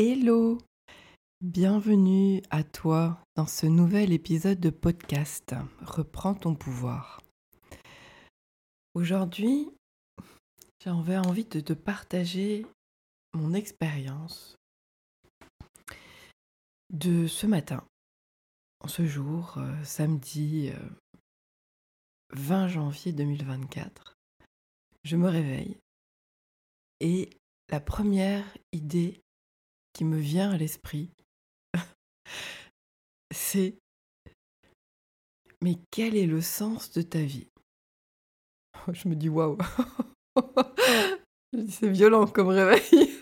Hello Bienvenue à toi dans ce nouvel épisode de podcast Reprends ton pouvoir. Aujourd'hui, j'avais envie de te partager mon expérience de ce matin, ce jour, euh, samedi 20 euh, janvier 2024. Je me réveille et la première idée qui me vient à l'esprit, c'est mais quel est le sens de ta vie? Je me dis waouh, c'est violent comme réveil.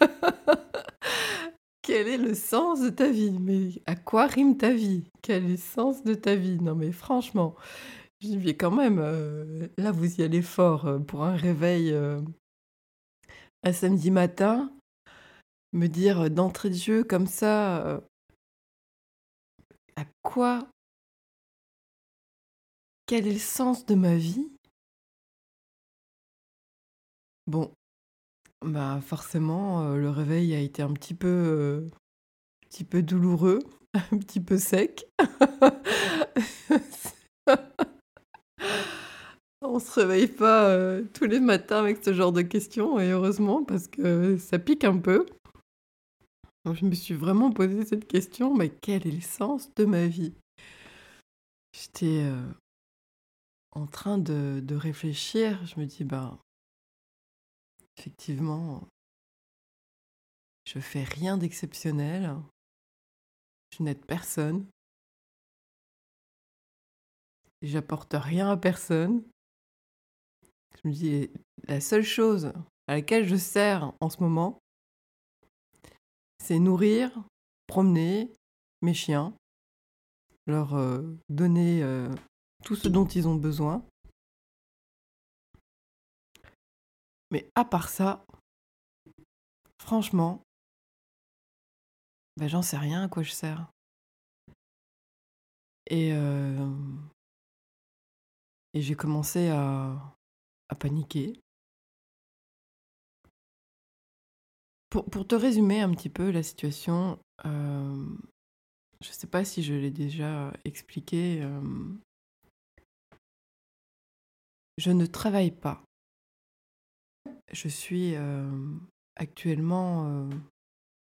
quel est le sens de ta vie? Mais à quoi rime ta vie? Quel est le sens de ta vie? Non mais franchement, je dis quand même, euh, là vous y allez fort euh, pour un réveil euh, un samedi matin, me dire d'entrée de jeu comme ça, à quoi Quel est le sens de ma vie? Bon, bah forcément, le réveil a été un petit peu, un petit peu douloureux, un petit peu sec. On se réveille pas euh, tous les matins avec ce genre de questions, et heureusement, parce que ça pique un peu. Je me suis vraiment posé cette question, mais quel est le sens de ma vie? J'étais euh, en train de, réfléchir, je me dis, ben, effectivement, je fais rien d'exceptionnel, je n'aide personne, j'apporte rien à personne. Je me dis, la seule chose à laquelle je sers en ce moment, c'est nourrir, promener mes chiens, leur euh, donner euh, tout ce dont ils ont besoin. Mais à part ça, franchement, ben, j'en sais rien à quoi je sers. Et, euh, et j'ai commencé à, à paniquer. Pour, te résumer un petit peu la situation, euh, je ne sais pas si je l'ai déjà expliqué, euh, je ne travaille pas. Je suis euh, actuellement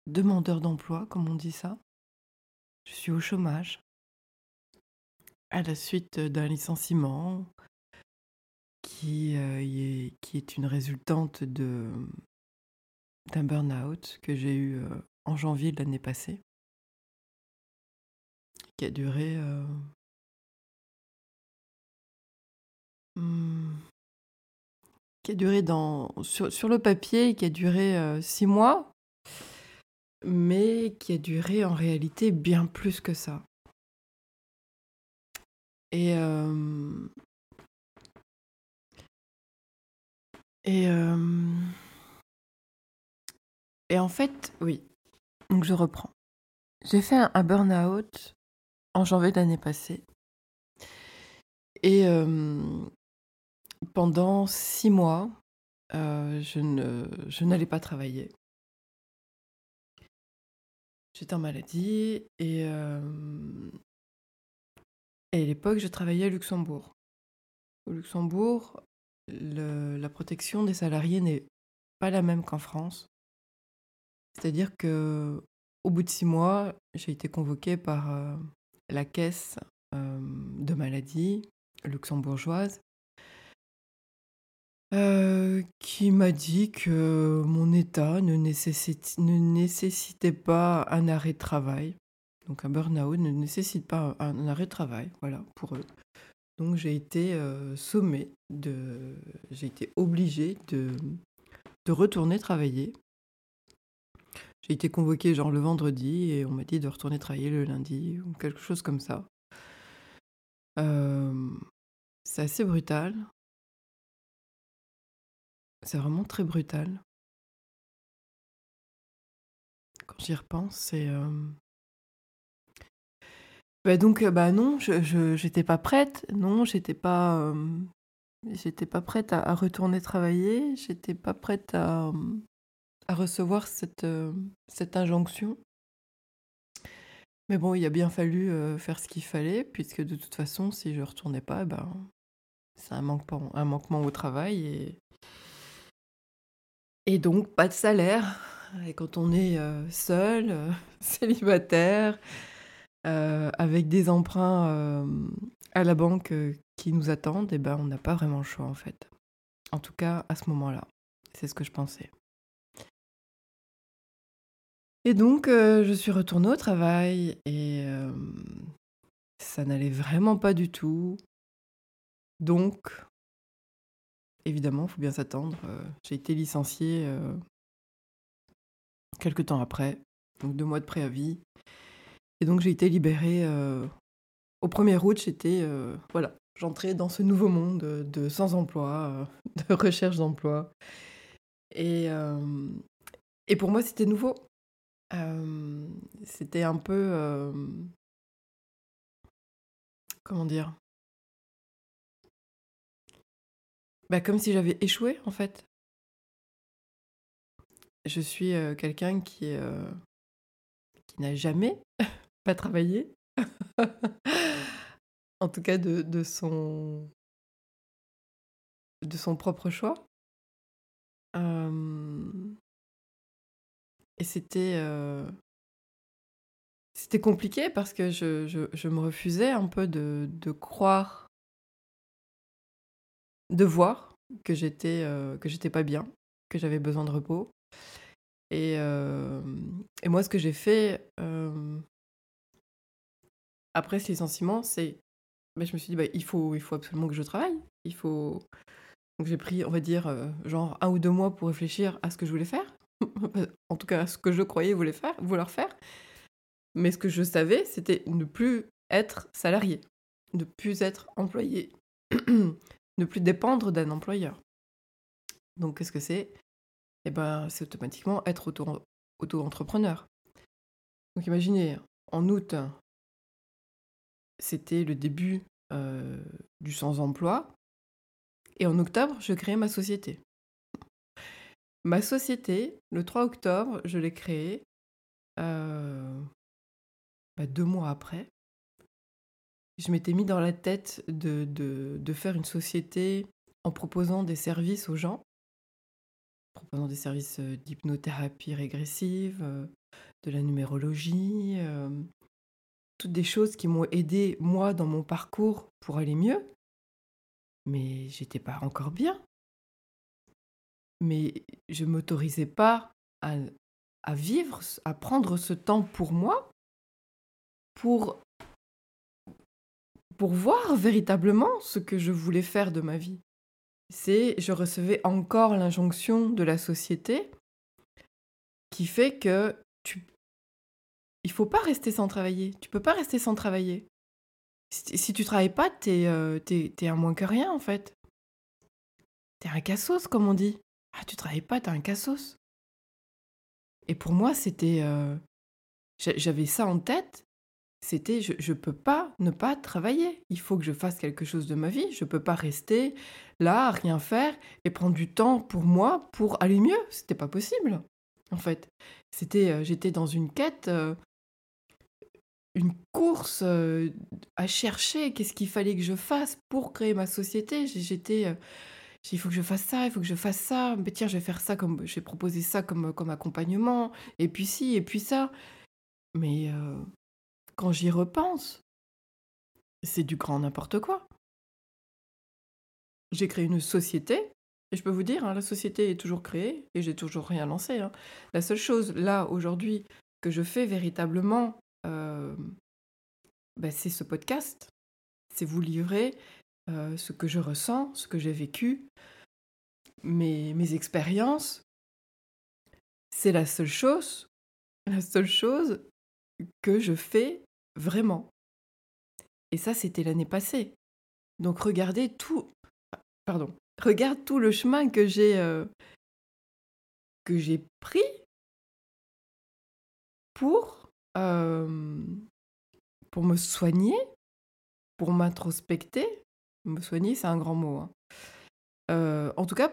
demandeur d'emploi, comme on dit ça. Je suis au chômage à la suite d'un licenciement qui est une résultante de, d'un burn-out que j'ai eu euh, en janvier de l'année passée, qui a duré euh, hmm, qui a duré dans, sur, sur, le papier, qui a duré six mois, mais qui a duré en réalité bien plus que ça. Et Et, et en fait, oui. Donc je reprends. J'ai fait un, burn-out en janvier de l'année passée. Et pendant six mois, je, ne, je n'allais pas travailler. J'étais en maladie et, et à l'époque, je travaillais à Luxembourg. Au Luxembourg, la protection des salariés n'est pas la même qu'en France. C'est-à-dire que au bout de six mois, j'ai été convoquée par euh, la caisse de maladie luxembourgeoise qui m'a dit que mon état ne, nécessitait pas un arrêt de travail. Donc un burn-out ne nécessite pas un arrêt de travail, voilà, pour eux. Donc j'ai été sommée, j'ai été obligée de retourner travailler. J'ai été convoquée genre le vendredi et on m'a dit de retourner travailler le lundi ou quelque chose comme ça. Euh, c'est assez brutal. C'est vraiment très brutal. Quand j'y repense, c'est... Euh, bah, donc, euh, bah non, je j'étais pas prête. Non, j'étais pas, j'étais pas prête à retourner travailler. J'étais pas prête à, à recevoir cette, euh, cette injonction. Mais bon, il a bien fallu, heu, faire ce qu'il fallait puisque de toute façon, si je retournais pas, eh ben, c'est un manquement un manquement au travail et et donc pas de salaire et quand on est, heu, seul, célibataire, avec des emprunts, à la banque, qui nous attendent et ben, on n'a pas vraiment le choix, en fait. En tout cas, à ce moment-là, c'est ce que je pensais. Et donc, heu, je suis retournée au travail et hem, ça n'allait vraiment pas du tout. Donc évidemment, il faut bien s'attendre, heu, j'ai été licenciée, heu quelque temps après, donc 2 mois de préavis et donc j'ai été libérée, au 1er août, j'étais, voilà, j'entrais dans ce nouveau monde, de sans emploi, de recherche d'emploi et et pour moi, c'était nouveau. C'était un peu, comment dire? Bah, comme si j'avais échoué, en fait. Je suis, quelqu'un qui, qui n'a jamais pas travaillé. En tout cas de de son de son propre choix. Hem et c'était, heu c'était compliqué parce que je je me refusais un peu de de croire de voir que j'étais, j'étais pas bien, que j'avais besoin de repos et hem et moi ce que j'ai fait, après ce licenciement, c'est bah, je me suis dit: «Bah, il faut il faut absolument que je travaille. Il faut» donc j'ai pris, on va dire, genre 1 ou 2 mois pour réfléchir à ce que je voulais faire. En tout cas, ce que je croyais vouloir faire vouloir faire. Mais ce que je savais, c'était ne plus être salariée, ne plus être employée, ne plus dépendre d'un employeur. Donc qu'est-ce que c'est? Et ben, c'est automatiquement être auto auto-entrepreneur. Donc imaginez, en août c'était le début, heu, du sans emploi et en octobre, je créais ma société. Ma société, le 3 octobre, je l'ai créée, heu, bah, 2 mois après. Je m'étais mis dans la tête de faire une société en proposant des services aux gens. Proposant des services, heu, d'hypnothérapie régressive, heu, de la numérologie, toutes des choses qui m'ont aidée, moi, dans mon parcours pour aller mieux. Mais j'étais pas encore bien. Mais je m'autorisais pas à vivre à prendre ce temps pour moi pour pour voir véritablement ce que je voulais faire de ma vie. C'est je recevais encore l'injonction de la société qui fait que tu il faut pas rester sans travailler. Tu peux pas rester sans travailler. Si si tu travailles pas, tu es, heu, tu es un moins que rien, en fait. Tu es un cassos, comme on dit. «Ah, tu travailles pas, tu es un cassos». Et pour moi, c'était, j'a j'avais ça en tête. C'était je peux pas ne pas travailler. Il faut que je fasse quelque chose de ma vie. Je peux pas rester là, rien faire et prendre du temps pour moi, pour aller mieux. C'était pas possible, en fait. C'était, heu, j'étais dans une quête, heu une course, à chercher qu'est-ce qu'il fallait que je fasse pour créer ma société. J'étais, j'ai «Il faut que je fasse ça, il faut que je fasse ça. Mais tiens, je vais faire ça comme je vais proposer ça comme, comme accompagnement et puis ci et puis ça». Mais, heu, quand j'y repense c'est du grand n'importe quoi. J'ai créé une société et je peux vous dire, hein, la société est toujours créée et j'ai toujours rien lancé, hein. La seule chose, là, aujourd'hui, que je fais véritablement, hem, bah, c'est ce podcast. C'est vous livrer, heu, ce que je ressens, ce que j'ai vécu, mes mes expériences. C'est la seule chose la seule chose que je fais vraiment. Et ça, c'était l'année passée. Donc regardez tout pa pardon, regarde tout le chemin que j'ai, j'ai pris pour, hem, pour me soigner, pour m'introspecter. Me soigner, c'est un grand mot, hein. Heu, en tout cas,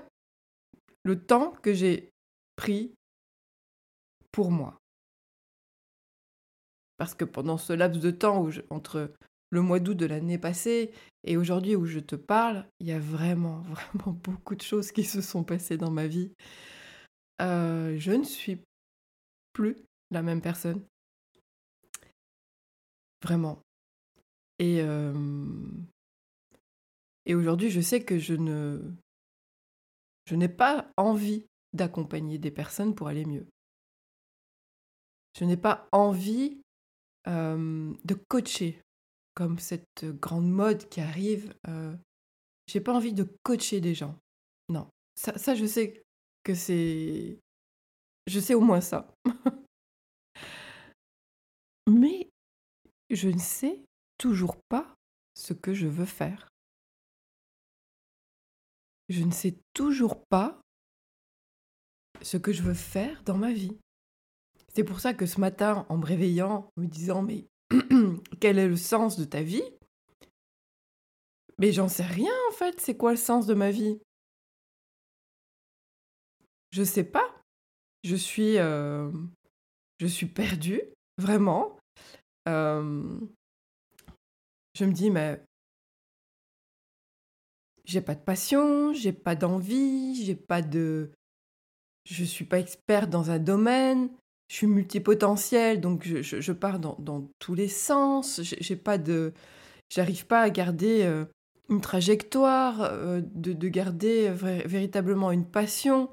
le temps que j'ai pris pour moi. Parce que pendant ce laps de temps où entre le mois d'août de l'année passée et aujourd'hui où je te parle, il y a vraiment, vraiment beaucoup de choses qui se sont passées dans ma vie. Euh, je ne suis plus la même personne. Vraiment. Et, euh, et aujourd'hui, je sais que je ne, n'ai pas envie d'accompagner des personnes pour aller mieux. Je n'ai pas envie euh, de coacher comme cette grande mode qui arrive. Euh, j'ai pas envie de coacher des gens. Non, ça je sais que c'est. Je sais au moins ça. Mais je ne sais toujours pas ce que je veux faire. Je ne sais toujours pas ce que je veux faire dans ma vie. C'est pour ça que ce matin, en me réveillant, en me disant mais quel est le sens de ta vie? Mais j'en sais rien en fait, c'est quoi le sens de ma vie? Je sais pas. Je suis euh, je suis perdue, vraiment. Euh, je me dis mais j'ai pas de passion, j'ai pas d'envie, j'ai pas de je suis pas experte dans un domaine, je suis multipotentiel, donc je, pars dans, tous les sens. J'ai pas de, j'arrive pas à garder euh, une trajectoire, euh, de, garder véritablement une passion.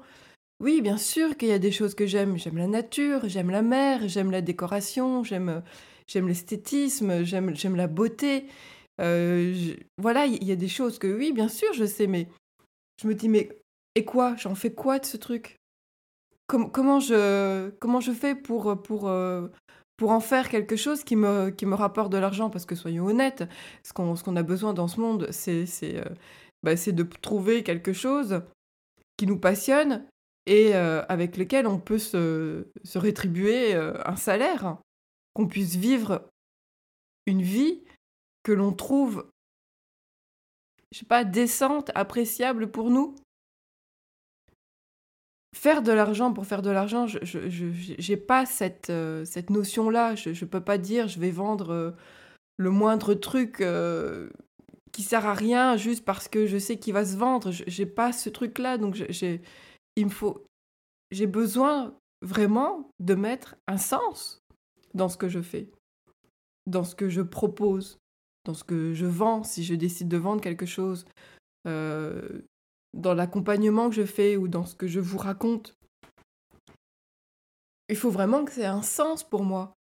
Oui, bien sûr qu'il y a des choses que j'aime. J'aime la nature, j'aime la mer, j'aime la décoration, j'aime l'esthétisme, j'aime la beauté. Euh, voilà, il y a des choses que oui, bien sûr, je sais, mais je me dis mais et quoi? J'en fais quoi de ce truc? Comment, je, comment je fais pour, pour, euh, pour en faire quelque chose qui me, qui me rapporte de l'argent? Parce que soyons honnêtes, ce qu'on a besoin dans ce monde, c'est euh, bah, de trouver quelque chose qui nous passionne et avec lequel on peut se, se rétribuer un salaire, qu'on puisse vivre une vie que l'on trouve, je sais pas, décente, appréciable pour nous faire de l'argent pour faire de l'argent, je n'ai pas cette, euh, cette notion-là. Je ne peux pas dire je vais vendre euh, le moindre truc euh, qui sert à rien juste parce que je sais qu'il va se vendre. J'ai pas ce truc-là. Donc il me faut, j'ai besoin vraiment de mettre un sens dans ce que je fais, dans ce que je propose, dans ce que je vends si je décide de vendre quelque chose dans l'accompagnement que je fais ou dans ce que je vous raconte. Il faut vraiment que c'est un sens pour moi.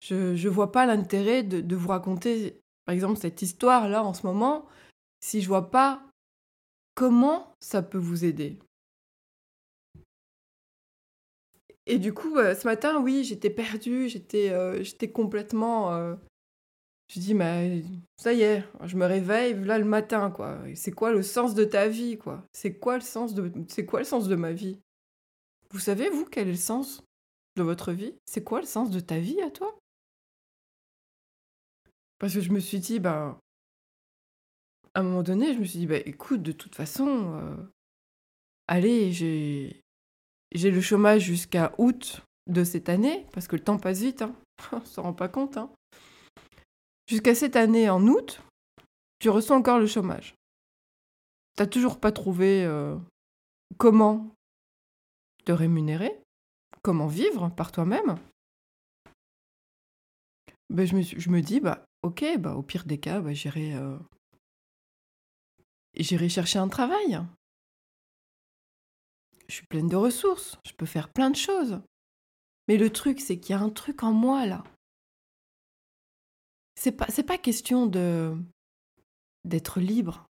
Je ne vois pas l'intérêt de, vous raconter, par exemple, cette histoire-là en ce moment, si je vois pas comment ça peut vous aider. Et du coup, euh, ce matin, oui, j'étais perdue, j'étais euh, complètement euh, je dis, mais ça y est, je me réveille là le matin, quoi. C'est quoi le sens de ta vie, quoi? C'est quoi le sens de, c'est quoi le sens de ma vie? Vous savez vous quel est le sens de votre vie? C'est quoi le sens de ta vie à toi? Parce que je me suis dit, bah, à un moment donné, je me suis dit, bah, écoute, de toute façon, euh, allez, j'ai, j'ai le chômage jusqu'à août de cette année, parce que le temps passe vite, hein. on s'en rend pas compte, hein. Jusqu'à cette année, en août, tu reçois encore le chômage. T'as toujours pas trouvé euh, comment te rémunérer, comment vivre par toi-même. Ben, je, me, je, me, dis, bah, ok, bah, au pire des cas, bah, j'irai, euh, j'irai chercher un travail. Je suis pleine de ressources, je peux faire plein de choses. Mais le truc, c'est qu'il y a un truc en moi là c'est pas, c'est pas question de d'être libre,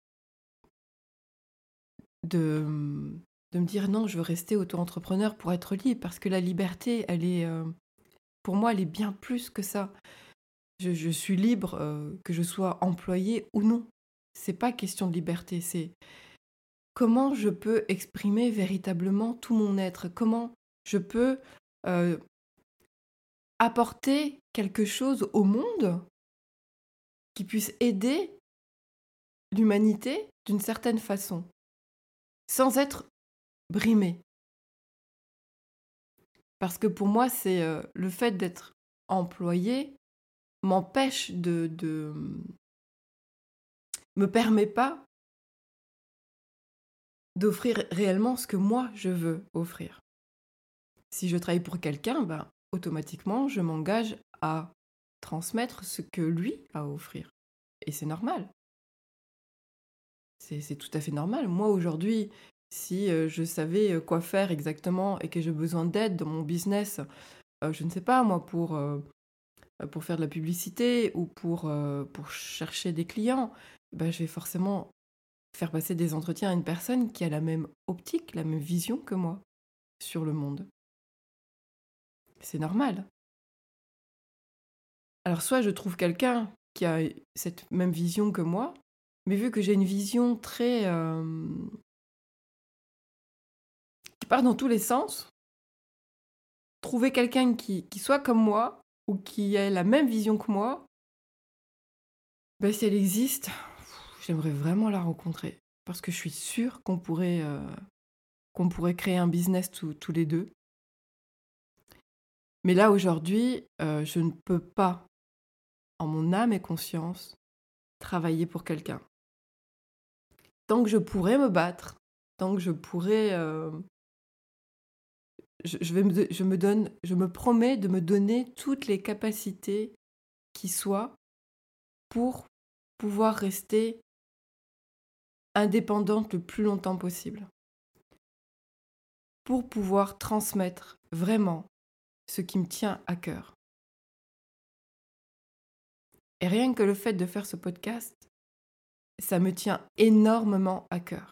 de, de me dire non, je veux rester auto-entrepreneur pour être libre, parce que la liberté, elle est, euh, pour moi, elle est bien plus que ça. Je, suis libre, euh, que je sois employé ou non. C'est pas question de liberté, c'est comment je peux exprimer véritablement tout mon être, comment je peux euh, apporter quelque chose au monde qui puisse aider l'humanité d'une certaine façon, sans être brimé. Parce que pour moi, c'est euh, le fait d'être employé, m'empêche de, de me permet pas d'offrir réellement ce que moi je veux offrir. Si je travaille pour quelqu'un, ben, automatiquement, je m'engage à transmettre ce que lui a à offrir. Et c'est normal. C'est tout à fait normal. Moi, aujourd'hui, si euh, je savais euh, quoi faire exactement et que j'ai besoin d'aide dans mon business, euh, je ne sais pas, moi, pour, pour faire de la publicité ou pour, pour chercher des clients, ben, je vais forcément faire passer des entretiens à une personne qui a la même optique, la même vision que moi sur le monde. C'est normal. Alors soit je trouve quelqu'un qui a cette même vision que moi, mais vu que j'ai une vision très... Euh, qui part dans tous les sens, trouver quelqu'un qui, soit comme moi ou qui ait la même vision que moi, ben, si elle existe, j'aimerais vraiment la rencontrer. Parce que je suis sûre qu'on pourrait, euh, créer un business tous les deux. Mais là, aujourd'hui, euh, je ne peux pas, en mon âme et conscience, travailler pour quelqu'un. Tant que je pourrais me battre, tant que je pourrais... Euh, je, vais me, je me donne, je me promets de me donner toutes les capacités qui soient pour pouvoir rester indépendante le plus longtemps possible. Pour pouvoir transmettre vraiment ce qui me tient à cœur. Et rien que le fait de faire ce podcast, ça me tient énormément à cœur.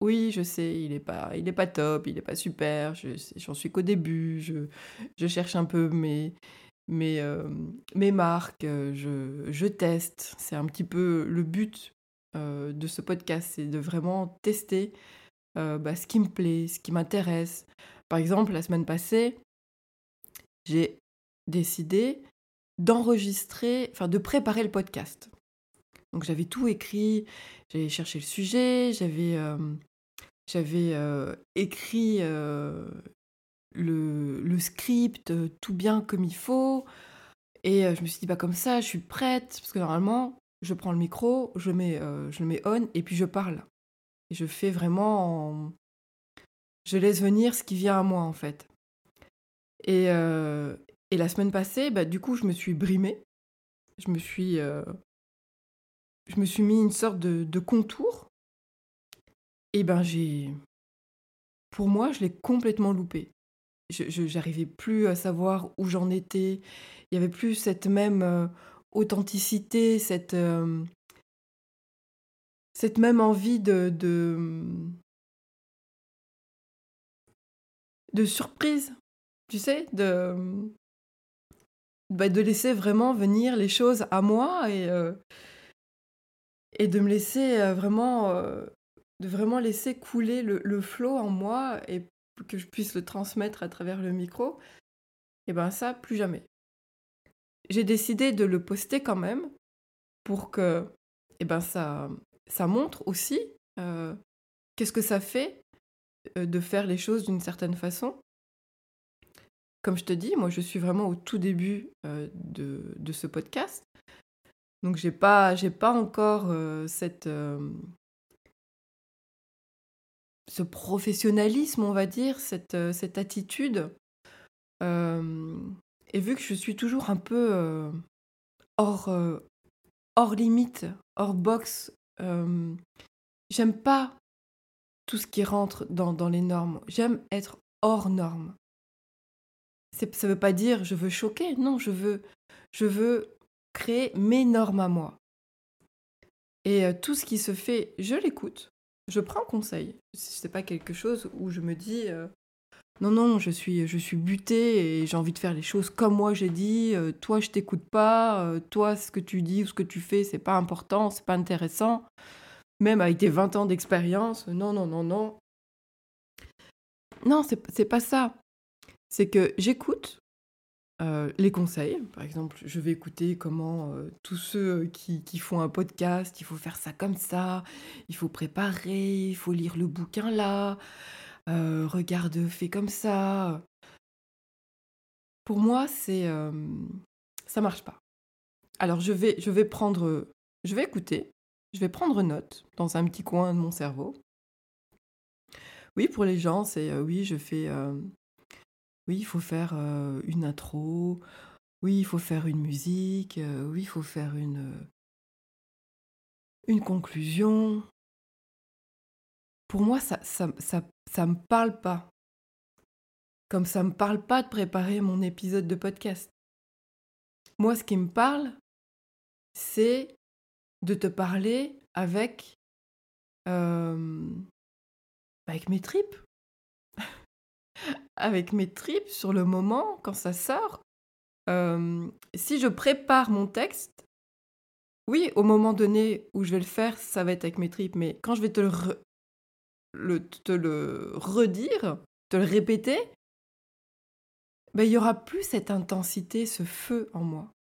Oui, je sais, il n'est pas, il est pas top, il n'est pas super, j'en suis qu'au début, je, je, cherche un peu mes, mes, euh, mes marques, je, je teste. C'est un petit peu le but euh, de ce podcast, c'est de vraiment tester euh, bah, ce qui me plaît, ce qui m'intéresse. Par exemple, la semaine passée, j'ai décidé d'enregistrer, enfin de préparer le podcast. Donc j'avais tout écrit, j'avais cherché le sujet, j'avais euh, j'avais écrit le, le, script tout bien comme il faut. Et je me suis dit, bah comme ça, je suis prête, parce que normalement, je prends le micro, je mets, euh, je mets on et puis je parle. Et je fais vraiment. Je laisse venir ce qui vient à moi en fait. Et, euh, et la semaine passée, bah, du coup, je me suis brimée. Je me suis, euh, je me suis mis une sorte de, contour. Et ben j'ai. Pour moi, je l'ai complètement loupé. Je n'arrivais plus à savoir où j'en étais. Il y avait plus cette même authenticité, cette, euh, cette même envie de, de, de surprise, tu sais, de, bah, de laisser vraiment venir les choses à moi et, euh, et de me laisser euh, vraiment, de vraiment laisser couler le, le flot en moi et que je puisse le transmettre à travers le micro, et ben ça, plus jamais j'ai décidé de le poster quand même pour que eh ben, ça, ça montre aussi euh, qu'est-ce que ça fait euh, de faire les choses d'une certaine façon. Comme je te dis, moi je suis vraiment au tout début euh, de, ce podcast. Donc j'ai pas, pas encore cette, ce professionnalisme, on va dire, cette, attitude et vu que je suis toujours un peu euh, hors, euh, hors limite, hors box, euh, j'aime pas tout ce qui rentre dans, dans les normes. J'aime être hors normes. Ça veut pas dire je veux choquer, non, je veux, je veux créer mes normes à moi. Et tout ce qui se fait, je l'écoute, je prends conseil. C'est pas quelque chose où je me dis non, non, je suis, je suis butée et j'ai envie de faire les choses comme moi j'ai dit. Euh, toi, je t'écoute pas. Euh, toi, ce que tu dis ou ce que tu fais, c'est pas important, c'est pas intéressant. Même avec tes 20 ans d'expérience, non, non, non, non. Non, c'est pas ça. C'est que j'écoute euh, les conseils. Par exemple, je vais écouter comment tous ceux qui, qui, font un podcast, il faut faire ça comme ça, il faut préparer, il faut lire le bouquin là, euh, regarde, fais comme ça. Pour moi, c'est ça marche pas. Alors je vais, je vais prendre, je vais écouter, je vais prendre note dans un petit coin de mon cerveau. Oui, pour les gens, c'est euh, oui, je fais, euh, oui, il faut faire une intro, oui, il faut faire une musique, oui, il faut faire une, conclusion. Pour moi, ça, ça, me parle pas. Comme ça me parle pas de préparer mon épisode de podcast. Moi, ce qui me parle, c'est de te parler avec, avec mes tripes. Avec mes tripes sur le moment, quand ça sort. Euh, si je prépare mon texte, oui, au moment donné où je vais le faire, ça va être avec mes tripes, mais quand je vais te le, te le redire, te le répéter, ben, il y aura plus cette intensité, ce feu en moi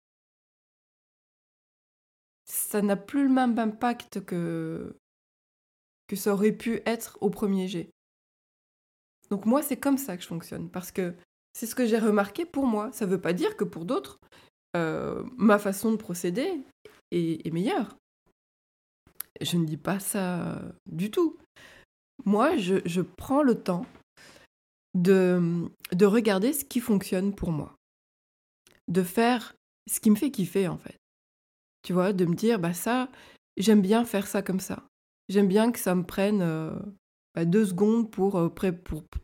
ça n'a plus le même impact que, que ça aurait pu être au premier jet. Donc moi, c'est comme ça que je fonctionne, parce que c'est ce que j'ai remarqué pour moi. Ça ne veut pas dire que pour d'autres, euh, ma façon de procéder est, meilleure. Je ne dis pas ça du tout. Moi, je, je prends le temps de, de regarder ce qui fonctionne pour moi. De faire ce qui me fait kiffer, en fait. Tu vois, de me dire, bah ça, j'aime bien faire ça comme ça. J'aime bien que ça me prenne euh, bah, deux secondes pour, euh,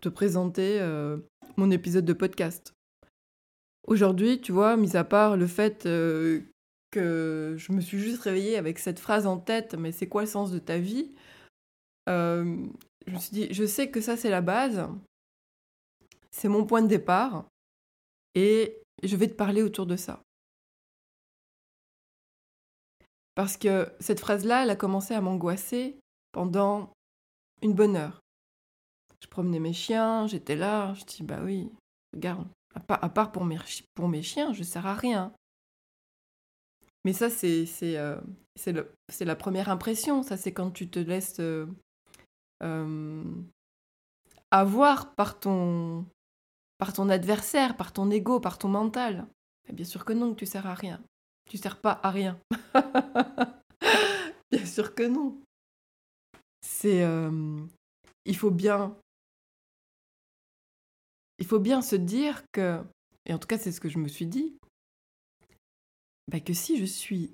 te présenter euh, mon épisode de podcast. Aujourd'hui, tu vois, mis à part le fait que je me suis juste réveillée avec cette phrase en tête, mais c'est quoi le sens de ta vie Je me suis dit, je sais que ça c'est la base, c'est mon point de départ, et je vais te parler autour de ça. Parce que cette phrase-là, elle a commencé à m'angoisser pendant une bonne heure. Je promenais mes chiens, j'étais là, je dis bah oui, regarde, à part, pour, mes, chiens, je ne sers à rien. Mais ça, c'est euh, la première impression. Ça, c'est quand tu te laisses euh, euh, avoir par ton, par ton adversaire, par ton ego, par ton mental. bien sûr que non, tu sers à rien. Tu sers pas à rien. bien sûr que non. C'est. Euh, il faut bien. Se dire que. Et en tout cas, c'est ce que je me suis dit. Bah, que si je suis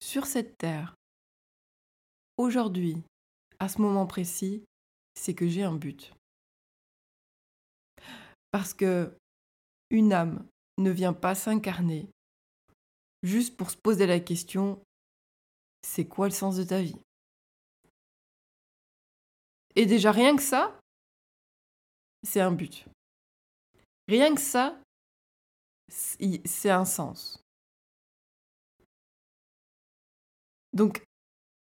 sur cette terre, aujourd'hui, à ce moment précis, c'est que j'ai un but. Parce que une âme ne vient pas s'incarner juste pour se poser la question, c'est quoi le sens de ta vie? Et déjà rien que ça, c'est un but. Rien que ça, c'est un sens. Donc,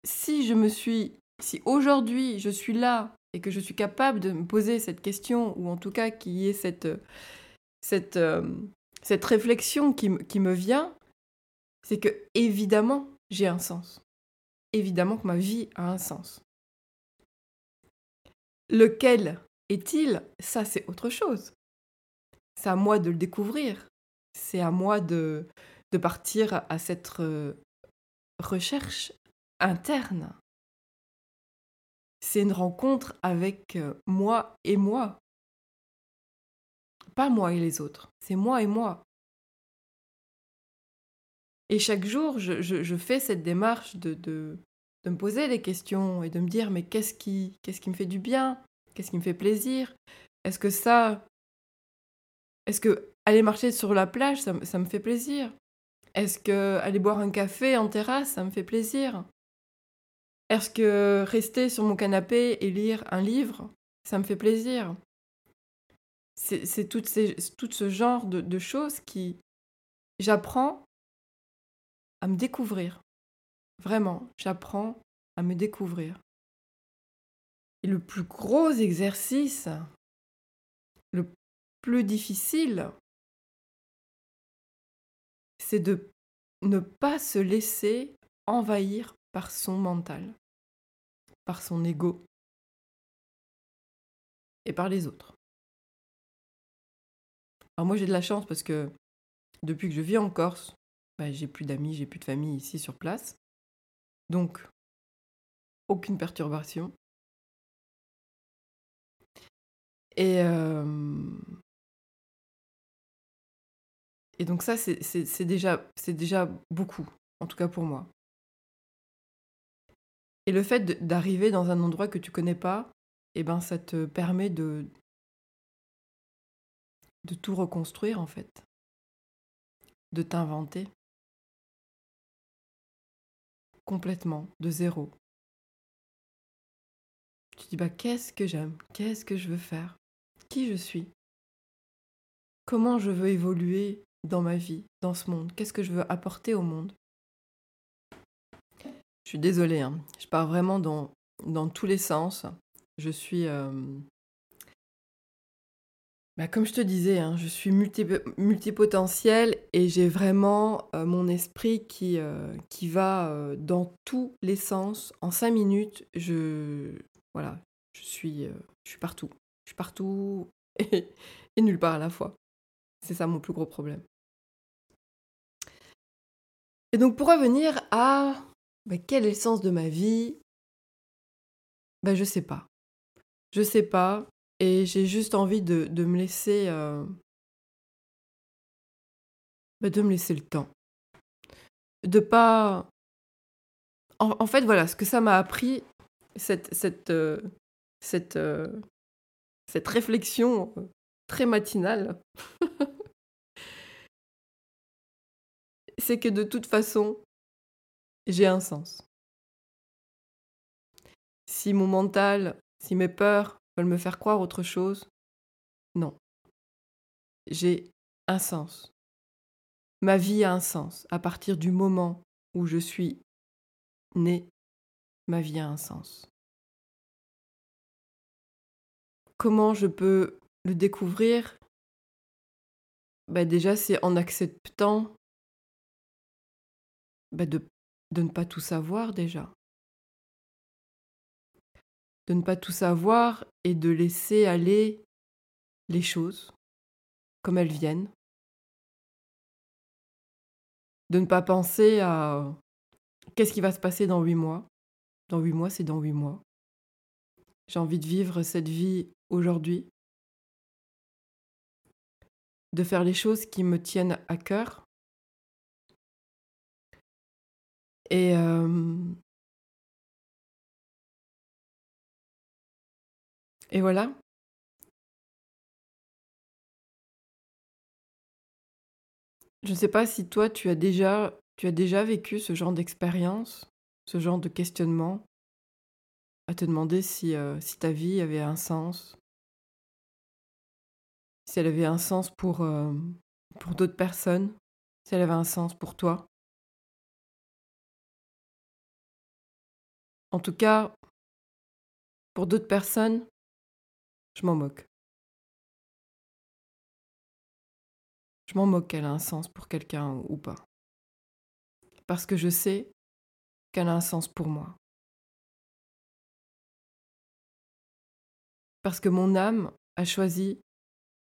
si je me suis, si aujourd'hui je suis là et que je suis capable de me poser cette question, ou en tout cas qu'il y ait cette, cette, euh, réflexion qui me vient, c'est que évidemment j'ai un sens. Évidemment que ma vie a un sens. Lequel est-il? Ça, c'est autre chose. C'est à moi de le découvrir. C'est à moi de, partir à cette euh, recherche interne. C'est une rencontre avec euh, moi et moi. Pas moi et les autres, c'est moi et moi. Et chaque jour, je, fais cette démarche de, me poser des questions et de me dire, mais qu'est-ce qui, qu'est-ce qui me fait du bien? Qu'est-ce qui me fait plaisir? Est-ce que ça... Est-ce que aller marcher sur la plage, ça, me fait plaisir? Est-ce que aller boire un café en terrasse, ça me fait plaisir? Est-ce que rester sur mon canapé et lire un livre, ça me fait plaisir? C'est tout, ce genre de, de choses qui... J'apprends à me découvrir. Vraiment, j'apprends à me découvrir. Et le plus gros exercice, le plus difficile, c'est de ne pas se laisser envahir par son mental, par son ego et par les autres. Alors moi j'ai de la chance parce que depuis que je vis en Corse, bah, j'ai plus d'amis, j'ai plus de famille ici sur place. Donc, aucune perturbation. Et, euh, donc ça, c'est déjà, beaucoup, en tout cas pour moi. Et le fait d'arriver dans un endroit que tu connais pas, eh ben, ça te permet de tout reconstruire en fait, de t'inventer complètement, de zéro. Tu dis bah qu'est-ce que j'aime, qu'est-ce que je veux faire, qui je suis, comment je veux évoluer dans ma vie, dans ce monde, qu'est-ce que je veux apporter au monde? Je suis désolée, hein. je pars vraiment dans, dans tous les sens. Je suis euh, bah, comme je te disais, hein, je suis multipotentiel et j'ai vraiment euh, mon esprit qui, euh, qui va euh, dans tous les sens. En cinq minutes, je, voilà, je, suis, je suis partout. Je suis partout et, nulle part à la fois. C'est ça mon plus gros problème. Et donc pour revenir à bah, quel est le sens de ma vie, bah, je sais pas. Je sais pas. Et j'ai juste envie de, me laisser. Euh, bah, de me laisser le temps. De pas. En, fait, voilà, ce que ça m'a appris, cette, cette, euh, euh, cette réflexion très matinale, c'est que de toute façon, j'ai un sens. Si mon mental, si mes peurs me faire croire autre chose? Non. J'ai un sens. Ma vie a un sens. À partir du moment où je suis né, ma vie a un sens. Comment je peux le découvrir? Bah Déjà, c'est en acceptant bah de, de ne pas tout savoir déjà de ne pas tout savoir et de laisser aller les choses comme elles viennent. De ne pas penser à qu'est-ce qui va se passer dans huit mois. Dans huit mois, c'est dans huit mois. J'ai envie de vivre cette vie aujourd'hui, de faire les choses qui me tiennent à cœur. Et, euh, Et voilà. Je ne sais pas si toi tu as déjà tu as déjà vécu ce genre d'expérience, ce genre de questionnement, à te demander si, euh, si ta vie avait un sens, si elle avait un sens pour, euh, pour d'autres personnes, si elle avait un sens pour toi. En tout cas, pour d'autres personnes, je m'en moque. Je m'en moque qu'elle a un sens pour quelqu'un ou pas. Parce que je sais qu'elle a un sens pour moi. Parce que mon âme a choisi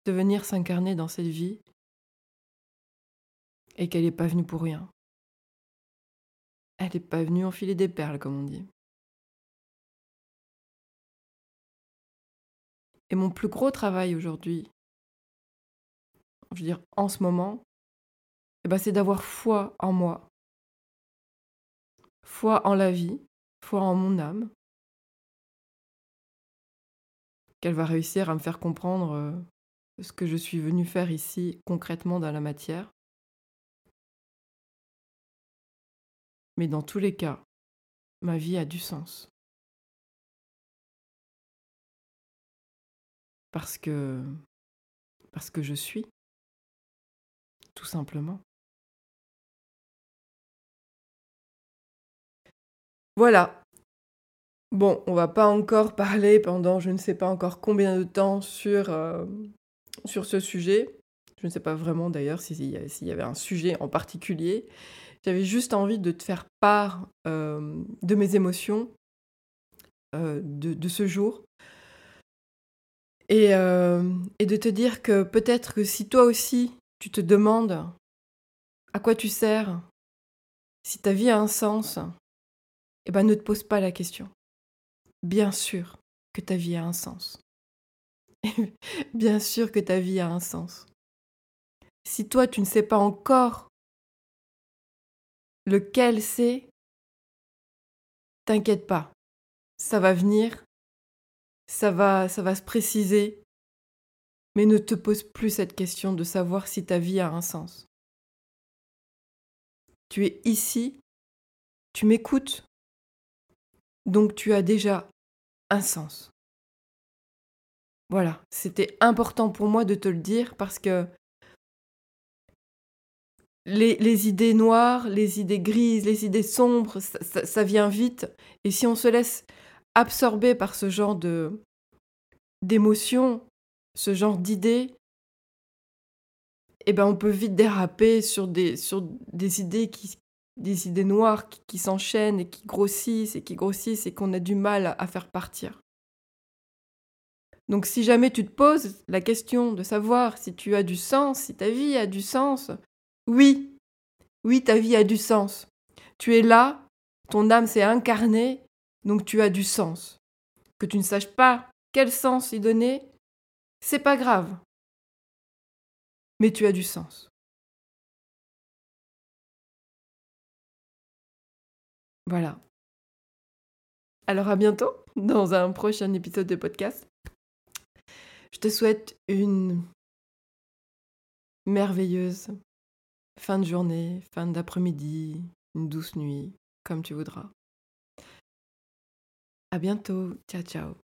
de venir s'incarner dans cette vie et qu'elle n'est pas venue pour rien. Elle n'est pas venue enfiler des perles, comme on dit. Et mon plus gros travail aujourd'hui, je veux dire en ce moment, eh ben, c'est d'avoir foi en moi, foi en la vie, foi en mon âme, qu'elle va réussir à me faire comprendre euh, ce que je suis venu faire ici concrètement dans la matière. Mais dans tous les cas, ma vie a du sens. Parce que. Parce que je suis. Tout simplement. Voilà. Bon, on va pas encore parler pendant je ne sais pas encore combien de temps sur, euh, sur ce sujet. Je ne sais pas vraiment d'ailleurs s'il y avait un sujet en particulier. J'avais juste envie de te faire part euh, de mes émotions euh, de, de, ce jour. Euh, et, de te dire que peut-être que si toi aussi tu te demandes à quoi tu sers, si ta vie a un sens, eh ben ne te pose pas la question. Bien sûr que ta vie a un sens. Bien sûr que ta vie a un sens. Si toi tu ne sais pas encore lequel c'est, t'inquiète pas. Ça va venir, ça va ça va se préciser. Mais ne te pose plus cette question de savoir si ta vie a un sens. Tu es ici, tu m'écoutes, donc tu as déjà un sens. Voilà, c'était important pour moi de te le dire parce que les, idées noires, les idées grises, les idées sombres, ça, vient vite. Et si on se laisse absorber par ce genre de d'émotions, ce genre d'idées, eh ben on peut vite déraper sur des, sur des idées qui, des idées noires qui, s'enchaînent et qui grossissent et qui grossissent et qu'on a du mal à, faire partir. Donc si jamais tu te poses la question de savoir si tu as du sens, si ta vie a du sens, oui, oui, ta vie a du sens. Tu es là, ton âme s'est incarnée, donc tu as du sens. Que tu ne saches pas quel sens y donner, c'est pas grave. Mais tu as du sens. Voilà. Alors à bientôt dans un prochain épisode de podcast. Je te souhaite une merveilleuse fin de journée, fin d'après-midi, une douce nuit, comme tu voudras. À bientôt. Ciao ciao.